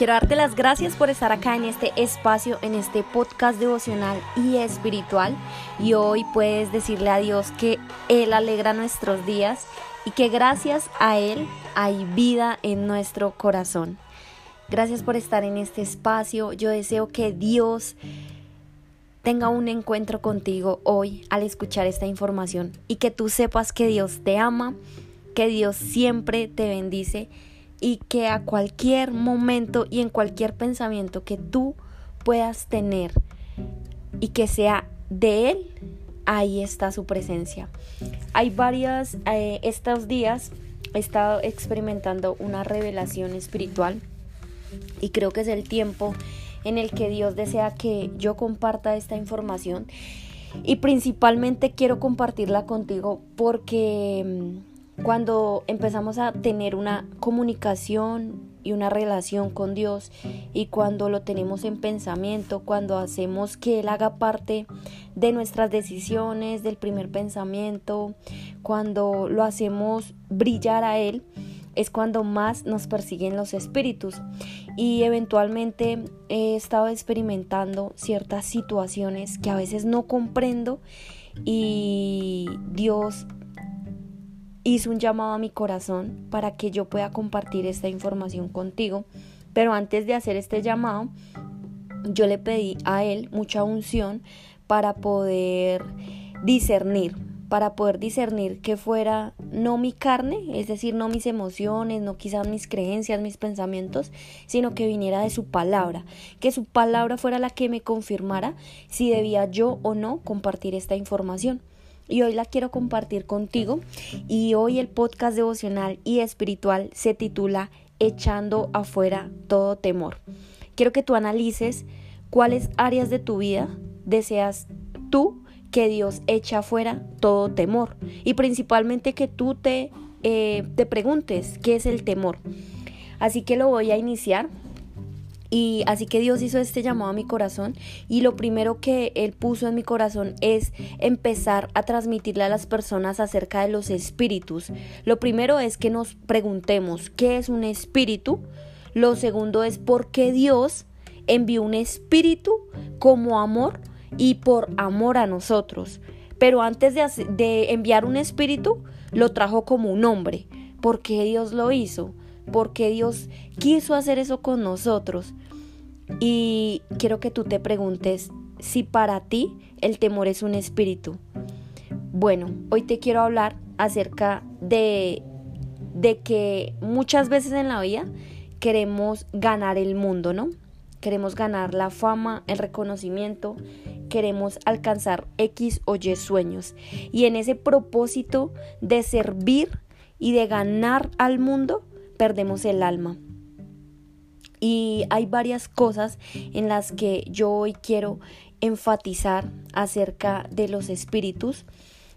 Quiero darte las gracias por estar acá en este espacio, en este podcast devocional y espiritual. Y hoy puedes decirle a Dios que Él alegra nuestros días y que gracias a Él hay vida en nuestro corazón. Gracias por estar en este espacio. Yo deseo que Dios tenga un encuentro contigo hoy al escuchar esta información y que tú sepas que Dios te ama, que Dios siempre te bendice y que a cualquier momento y en cualquier pensamiento que tú puedas tener y que sea de Él, ahí está su presencia. Hay varias, eh, estos días he estado experimentando una revelación espiritual y creo que es el tiempo en el que Dios desea que yo comparta esta información y principalmente quiero compartirla contigo porque mm, cuando empezamos a tener una comunicación y una relación con Dios y cuando lo tenemos en pensamiento, cuando hacemos que Él haga parte de nuestras decisiones, del primer pensamiento, cuando lo hacemos brillar a Él, es cuando más nos persiguen los espíritus. Y eventualmente he estado experimentando ciertas situaciones que a veces no comprendo y Dios hizo un llamado a mi corazón para que yo pueda compartir esta información contigo. Pero antes de hacer este llamado, yo le pedí a él mucha unción para poder discernir, para poder discernir que fuera no mi carne, es decir, no mis emociones, no quizás mis creencias, mis pensamientos, sino que viniera de su palabra, que su palabra fuera la que me confirmara si debía yo o no compartir esta información y hoy la quiero compartir contigo. Y hoy el podcast devocional y espiritual se titula Echando afuera todo temor. Quiero que tú analices cuáles áreas de tu vida deseas tú que Dios eche afuera todo temor. Y principalmente que tú te, eh, te preguntes qué es el temor. Así que lo voy a iniciar y así que Dios hizo este llamado a mi corazón y lo primero que Él puso en mi corazón es empezar a transmitirle a las personas acerca de los espíritus. Lo primero es que nos preguntemos qué es un espíritu. Lo segundo es por qué Dios envió un espíritu como amor y por amor a nosotros. Pero antes de, enviar un espíritu, lo trajo como un hombre. ¿Por qué Dios lo hizo? Porque Dios quiso hacer eso con nosotros. Y quiero que tú te preguntes si para ti el temor es un espíritu. Bueno, hoy te quiero hablar acerca de, de que muchas veces en la vida queremos ganar el mundo, ¿no? Queremos ganar la fama, el reconocimiento, queremos alcanzar X o Y sueños. Y en ese propósito de servir y de ganar al mundo, perdemos el alma. Y hay varias cosas en las que yo hoy quiero enfatizar acerca de los espíritus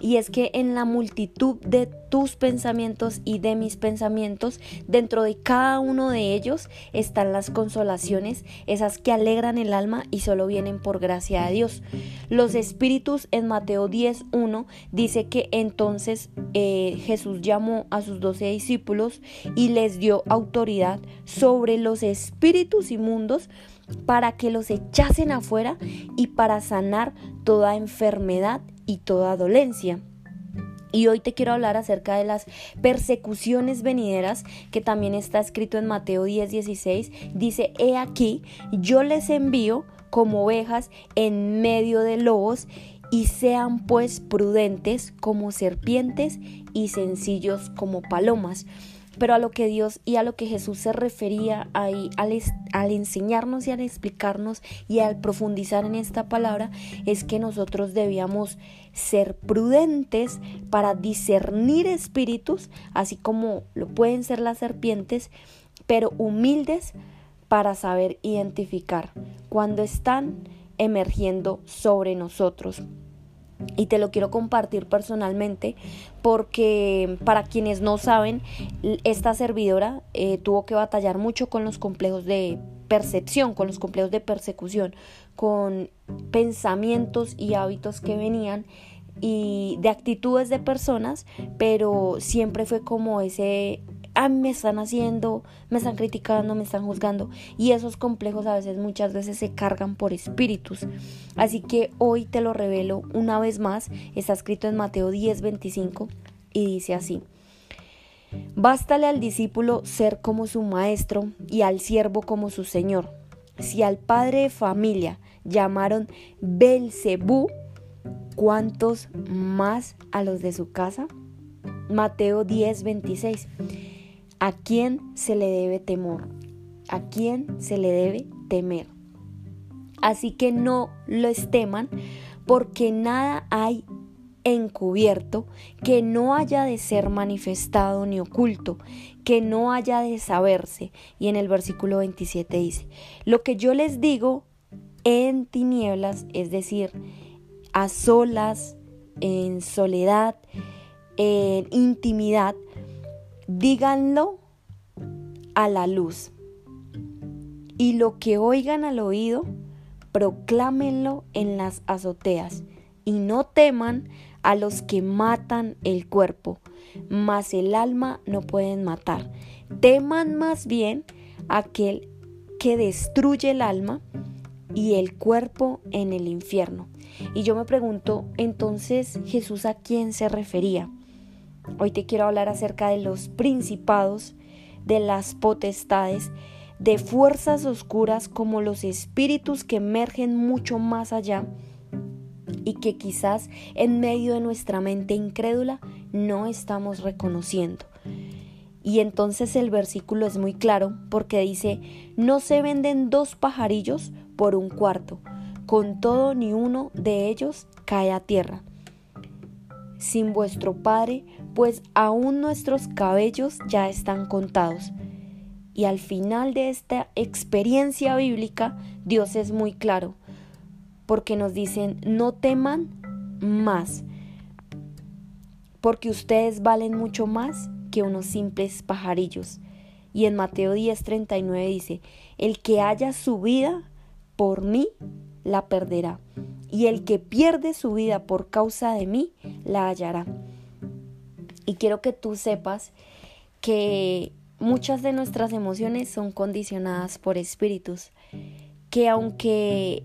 y es que en la multitud de tus pensamientos y de mis pensamientos, dentro de cada uno de ellos están las consolaciones, esas que alegran el alma y solo vienen por gracia de Dios. Los espíritus en Mateo 10.1 dice que entonces eh, Jesús llamó a sus doce discípulos y les dio autoridad sobre los espíritus inmundos para que los echasen afuera y para sanar toda enfermedad y toda dolencia. Y hoy te quiero hablar acerca de las persecuciones venideras, que también está escrito en Mateo 10, 16. Dice, he aquí, yo les envío como ovejas en medio de lobos, y sean pues prudentes como serpientes y sencillos como palomas. Pero a lo que Dios y a lo que Jesús se refería ahí al, enseñarnos y al explicarnos y al profundizar en esta palabra es que nosotros debíamos ser prudentes para discernir espíritus, así como lo pueden ser las serpientes, pero humildes para saber identificar cuando están emergiendo sobre nosotros y te lo quiero compartir personalmente porque para quienes no saben, esta servidora eh, tuvo que batallar mucho con los complejos de percepción, con los complejos de persecución, con pensamientos y hábitos que venían y de actitudes de personas, pero siempre fue como ese a mí me están haciendo, me están criticando, me están juzgando. Y esos complejos a veces, muchas veces se cargan por espíritus. Así que hoy te lo revelo una vez más. Está escrito en Mateo 10, 25 y dice así. Bástale al discípulo ser como su maestro y al siervo como su señor. Si al padre de familia llamaron Belcebú, ¿cuántos más a los de su casa? Mateo 10, 26. ¿A quién se le debe temor? ¿A quién se le debe temer? Así que no los teman, porque nada hay encubierto que no haya de ser manifestado ni oculto, que no haya de saberse. Y en el versículo 27 dice, lo que yo les digo en tinieblas, es decir, a solas, en soledad, en intimidad, díganlo a la luz. Y lo que oigan al oído, proclámenlo en las azoteas. Y no teman a los que matan el cuerpo, mas el alma no pueden matar. Teman más bien aquel que destruye el alma y el cuerpo en el infierno. Y yo me pregunto, entonces Jesús a quién se refería? Hoy te quiero hablar acerca de los principados, de las potestades, de fuerzas oscuras como los espíritus que emergen mucho más allá y que quizás en medio de nuestra mente incrédula no estamos reconociendo. Y entonces el versículo es muy claro porque dice, no se venden dos pajarillos por un cuarto, con todo ni uno de ellos cae a tierra. Sin vuestro Padre pues aún nuestros cabellos ya están contados. Y al final de esta experiencia bíblica, Dios es muy claro, porque nos dicen, no teman más, porque ustedes valen mucho más que unos simples pajarillos. Y en Mateo 10:39 dice, el que haya su vida por mí, la perderá, y el que pierde su vida por causa de mí, la hallará. Y quiero que tú sepas que muchas de nuestras emociones son condicionadas por espíritus, que aunque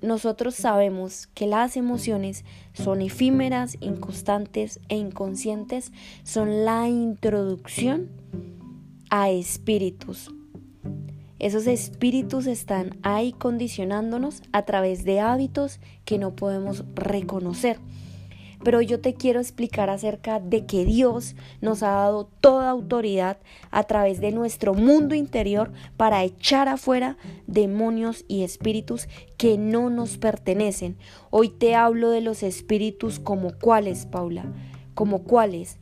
nosotros sabemos que las emociones son efímeras, inconstantes e inconscientes, son la introducción a espíritus. Esos espíritus están ahí condicionándonos a través de hábitos que no podemos reconocer pero yo te quiero explicar acerca de que Dios nos ha dado toda autoridad a través de nuestro mundo interior para echar afuera demonios y espíritus que no nos pertenecen. Hoy te hablo de los espíritus como cuáles, Paula, como cuáles.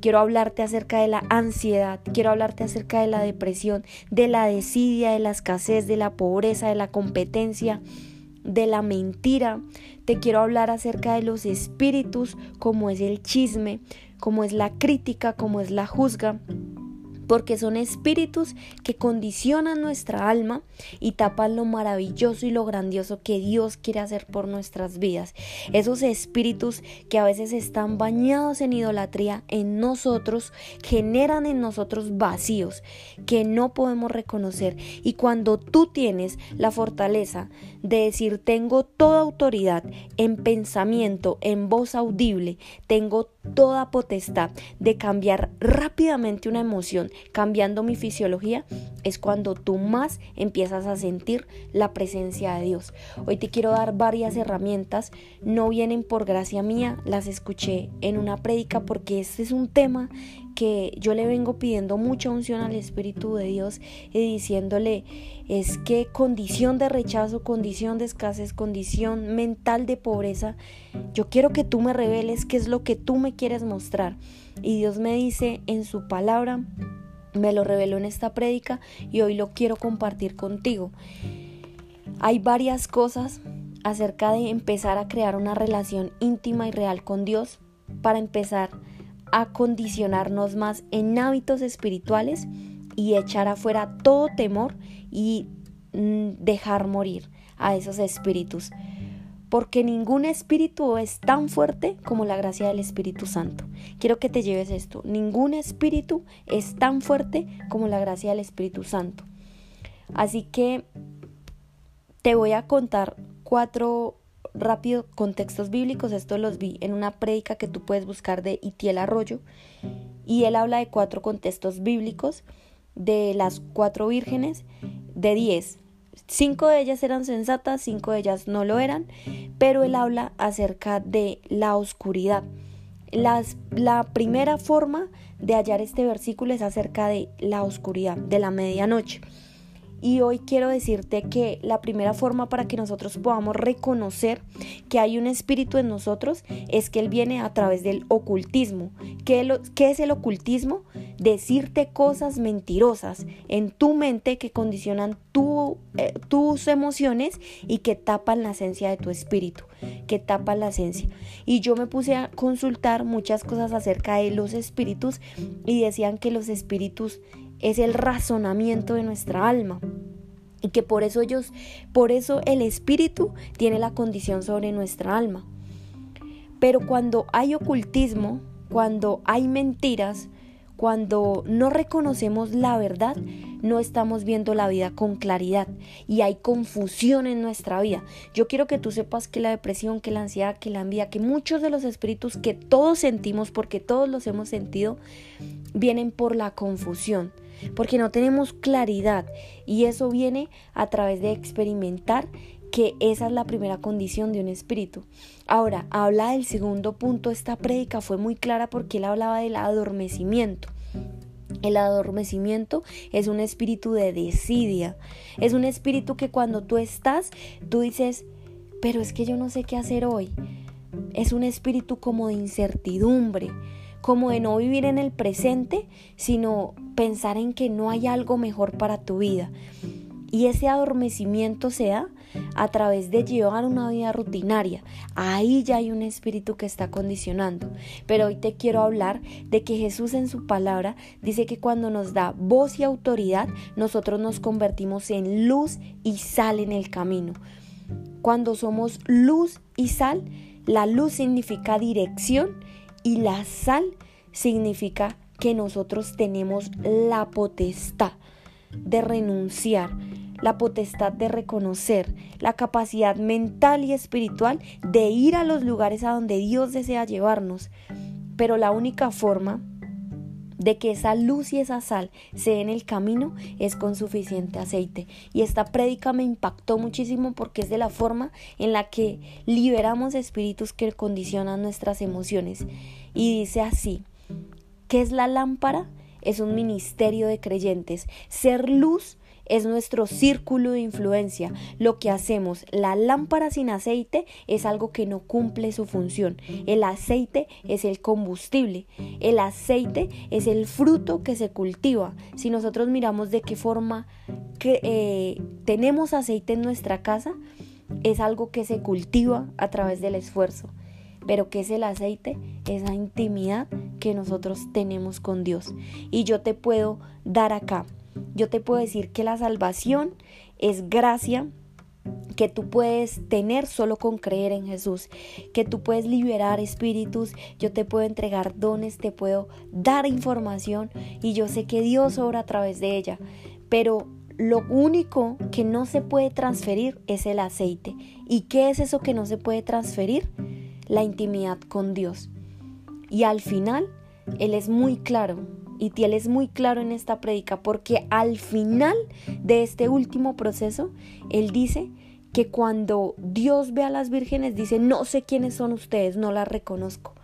Quiero hablarte acerca de la ansiedad, quiero hablarte acerca de la depresión, de la desidia, de la escasez, de la pobreza, de la competencia, de la mentira, te quiero hablar acerca de los espíritus, como es el chisme, como es la crítica, como es la juzga, porque son espíritus que condicionan nuestra alma y tapan lo maravilloso y lo grandioso que Dios quiere hacer por nuestras vidas. Esos espíritus que a veces están bañados en idolatría en nosotros, generan en nosotros vacíos que no podemos reconocer. Y cuando tú tienes la fortaleza de decir tengo toda autoridad en pensamiento, en voz audible, tengo toda potestad de cambiar rápidamente una emoción, cambiando mi fisiología, es cuando tú más empiezas a sentir la presencia de Dios. Hoy te quiero dar varias herramientas, no vienen por gracia mía, las escuché en una prédica porque este es un tema que yo le vengo pidiendo mucha unción al Espíritu de Dios y diciéndole es que condición de rechazo, condición de escasez, condición mental de pobreza, yo quiero que tú me reveles qué es lo que tú me quieres mostrar. Y Dios me dice en su palabra, me lo reveló en esta prédica y hoy lo quiero compartir contigo. Hay varias cosas acerca de empezar a crear una relación íntima y real con Dios para empezar a condicionarnos más en hábitos espirituales y echar afuera todo temor y mm, dejar morir a esos espíritus. Porque ningún espíritu es tan fuerte como la gracia del Espíritu Santo. Quiero que te lleves esto, ningún espíritu es tan fuerte como la gracia del Espíritu Santo. Así que te voy a contar cuatro rápidos contextos bíblicos, esto los vi en una prédica que tú puedes buscar de Itiel Arroyo, y él habla de cuatro contextos bíblicos de las cuatro vírgenes, de diez, Cinco de ellas eran sensatas, cinco de ellas no lo eran, pero él habla acerca de la oscuridad. Las, la primera forma de hallar este versículo es acerca de la oscuridad, de la medianoche. Y hoy quiero decirte que la primera forma para que nosotros podamos reconocer que hay un espíritu en nosotros es que Él viene a través del ocultismo. ¿Qué, es el ocultismo? Decirte cosas mentirosas en tu mente que condicionan eh, tus emociones y que tapan la esencia de tu espíritu, que tapan la esencia. Y yo me puse a consultar muchas cosas acerca de los espíritus y decían que los espíritus es el razonamiento de nuestra alma. Y que por eso ellos, por eso el espíritu tiene la condición sobre nuestra alma. Pero cuando hay ocultismo, cuando hay mentiras, cuando no reconocemos la verdad, no estamos viendo la vida con claridad y hay confusión en nuestra vida. Yo quiero que tú sepas que la depresión, que la ansiedad, que la envidia, que muchos de los espíritus que todos sentimos, porque todos los hemos sentido, vienen por la confusión, porque no tenemos claridad y eso viene a través de experimentar que esa es la primera condición de un espíritu. Ahora, habla del segundo punto, esta prédica fue muy clara porque él hablaba del adormecimiento. El adormecimiento es un espíritu de desidia, es un espíritu que cuando tú estás, tú dices, pero es que yo no sé qué hacer hoy. Es un espíritu como de incertidumbre, como de no vivir en el presente, sino pensar en que no hay algo mejor para tu vida. Y ese adormecimiento se da a través de llevar una vida rutinaria. Ahí ya hay un espíritu que está condicionando. Pero hoy te quiero hablar de que Jesús en su palabra dice que cuando nos da voz y autoridad, nosotros nos convertimos en luz y sal en el camino. Cuando somos luz y sal, la luz significa dirección y la sal significa que nosotros tenemos la potestad de renunciar, la potestad de reconocer, la capacidad mental y espiritual de ir a los lugares a donde Dios desea llevarnos. Pero la única forma de que esa luz y esa sal se en el camino es con suficiente aceite. Y esta prédica me impactó muchísimo porque es de la forma en la que liberamos espíritus que condicionan nuestras emociones. Y dice así, ¿qué es la lámpara? Es un ministerio de creyentes. Ser luz es nuestro círculo de influencia. Lo que hacemos, la lámpara sin aceite es algo que no cumple su función. El aceite es el combustible. El aceite es el fruto que se cultiva. Si nosotros miramos de qué forma eh, tenemos aceite en nuestra casa, es algo que se cultiva a través del esfuerzo. Pero ¿qué es el aceite? Esa intimidad que nosotros tenemos con Dios. Y yo te puedo dar acá yo te puedo decir que la salvación es gracia que tú puedes tener solo con creer en Jesús, que tú puedes liberar espíritus, yo te puedo entregar dones, te puedo dar información y yo sé que Dios obra a través de ella, pero lo único que no se puede transferir es el aceite. ¿Y qué es eso que no se puede transferir? La intimidad con Dios. Y al final, Él es muy claro, y Tiel es muy claro en esta prédica porque al final de este último proceso, él dice que cuando Dios ve a las vírgenes, dice, no sé quiénes son ustedes, no las reconozco.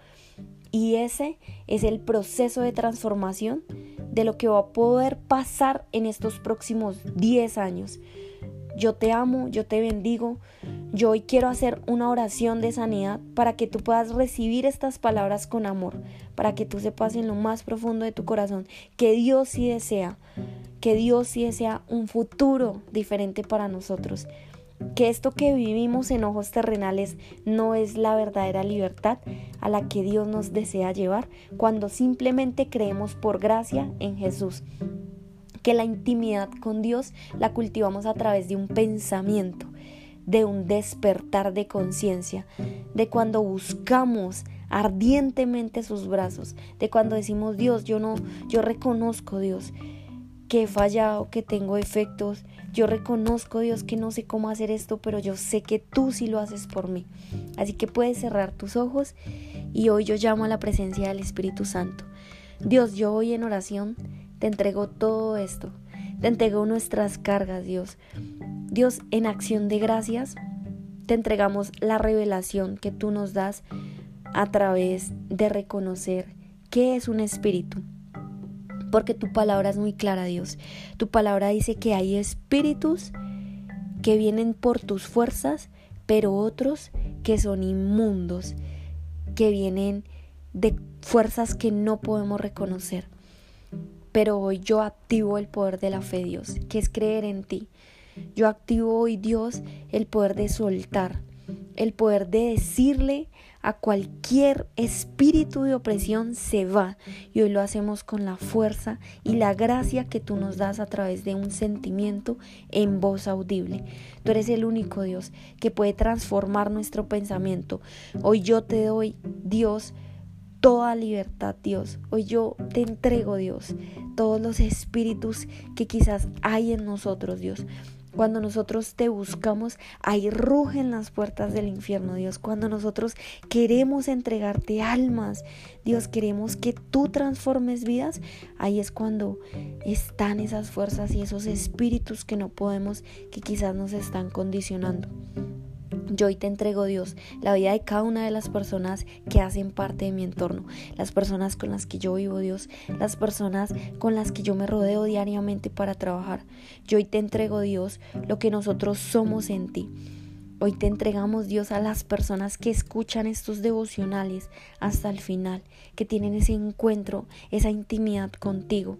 Y ese es el proceso de transformación de lo que va a poder pasar en estos próximos 10 años. Yo te amo, yo te bendigo. Yo hoy quiero hacer una oración de sanidad para que tú puedas recibir estas palabras con amor, para que tú sepas en lo más profundo de tu corazón que Dios sí desea, que Dios sí desea un futuro diferente para nosotros. Que esto que vivimos en ojos terrenales no es la verdadera libertad a la que Dios nos desea llevar cuando simplemente creemos por gracia en Jesús que la intimidad con Dios la cultivamos a través de un pensamiento, de un despertar de conciencia, de cuando buscamos ardientemente sus brazos, de cuando decimos, Dios, yo no, yo reconozco, Dios, que he fallado, que tengo efectos, yo reconozco, Dios, que no sé cómo hacer esto, pero yo sé que tú sí lo haces por mí. Así que puedes cerrar tus ojos y hoy yo llamo a la presencia del Espíritu Santo. Dios, yo hoy en oración te entrego todo esto, te entrego nuestras cargas, Dios. Dios, en acción de gracias, te entregamos la revelación que tú nos das a través de reconocer qué es un espíritu. Porque tu palabra es muy clara, Dios. Tu palabra dice que hay espíritus que vienen por tus fuerzas, pero otros que son inmundos, que vienen de fuerzas que no podemos reconocer. Pero hoy yo activo el poder de la fe, Dios, que es creer en ti. Yo activo hoy, Dios, el poder de soltar, el poder de decirle a cualquier espíritu de opresión se va. Y hoy lo hacemos con la fuerza y la gracia que tú nos das a través de un sentimiento en voz audible. Tú eres el único Dios que puede transformar nuestro pensamiento. Hoy yo te doy, Dios, toda libertad, Dios. Hoy yo te entrego, Dios, todos los espíritus que quizás hay en nosotros, Dios. Cuando nosotros te buscamos, ahí rugen las puertas del infierno, Dios. Cuando nosotros queremos entregarte almas, Dios, queremos que tú transformes vidas, ahí es cuando están esas fuerzas y esos espíritus que no podemos, que quizás nos están condicionando. Yo hoy te entrego, Dios, la vida de cada una de las personas que hacen parte de mi entorno, las personas con las que yo vivo, Dios, las personas con las que yo me rodeo diariamente para trabajar. Yo hoy te entrego, Dios, lo que nosotros somos en ti. Hoy te entregamos, Dios, a las personas que escuchan estos devocionales hasta el final, que tienen ese encuentro, esa intimidad contigo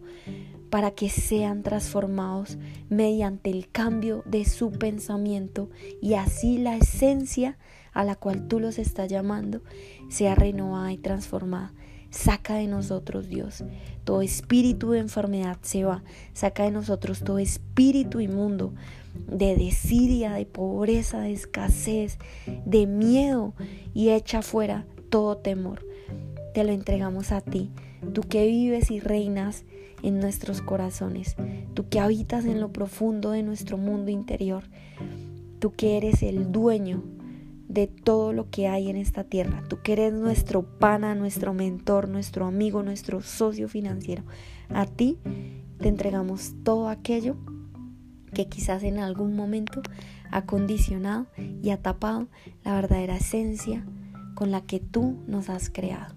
para que sean transformados mediante el cambio de su pensamiento y así la esencia a la cual tú los estás llamando sea renovada y transformada. Saca de nosotros, Dios, todo espíritu de enfermedad se va. Saca de nosotros todo espíritu inmundo de desidia, de pobreza, de escasez, de miedo y echa fuera todo temor. Te lo entregamos a ti, tú que vives y reinas en nuestros corazones, tú que habitas en lo profundo de nuestro mundo interior, tú que eres el dueño de todo lo que hay en esta tierra, tú que eres nuestro pana, nuestro mentor, nuestro amigo, nuestro socio financiero. A ti te entregamos todo aquello que quizás en algún momento ha condicionado y ha tapado la verdadera esencia con la que tú nos has creado.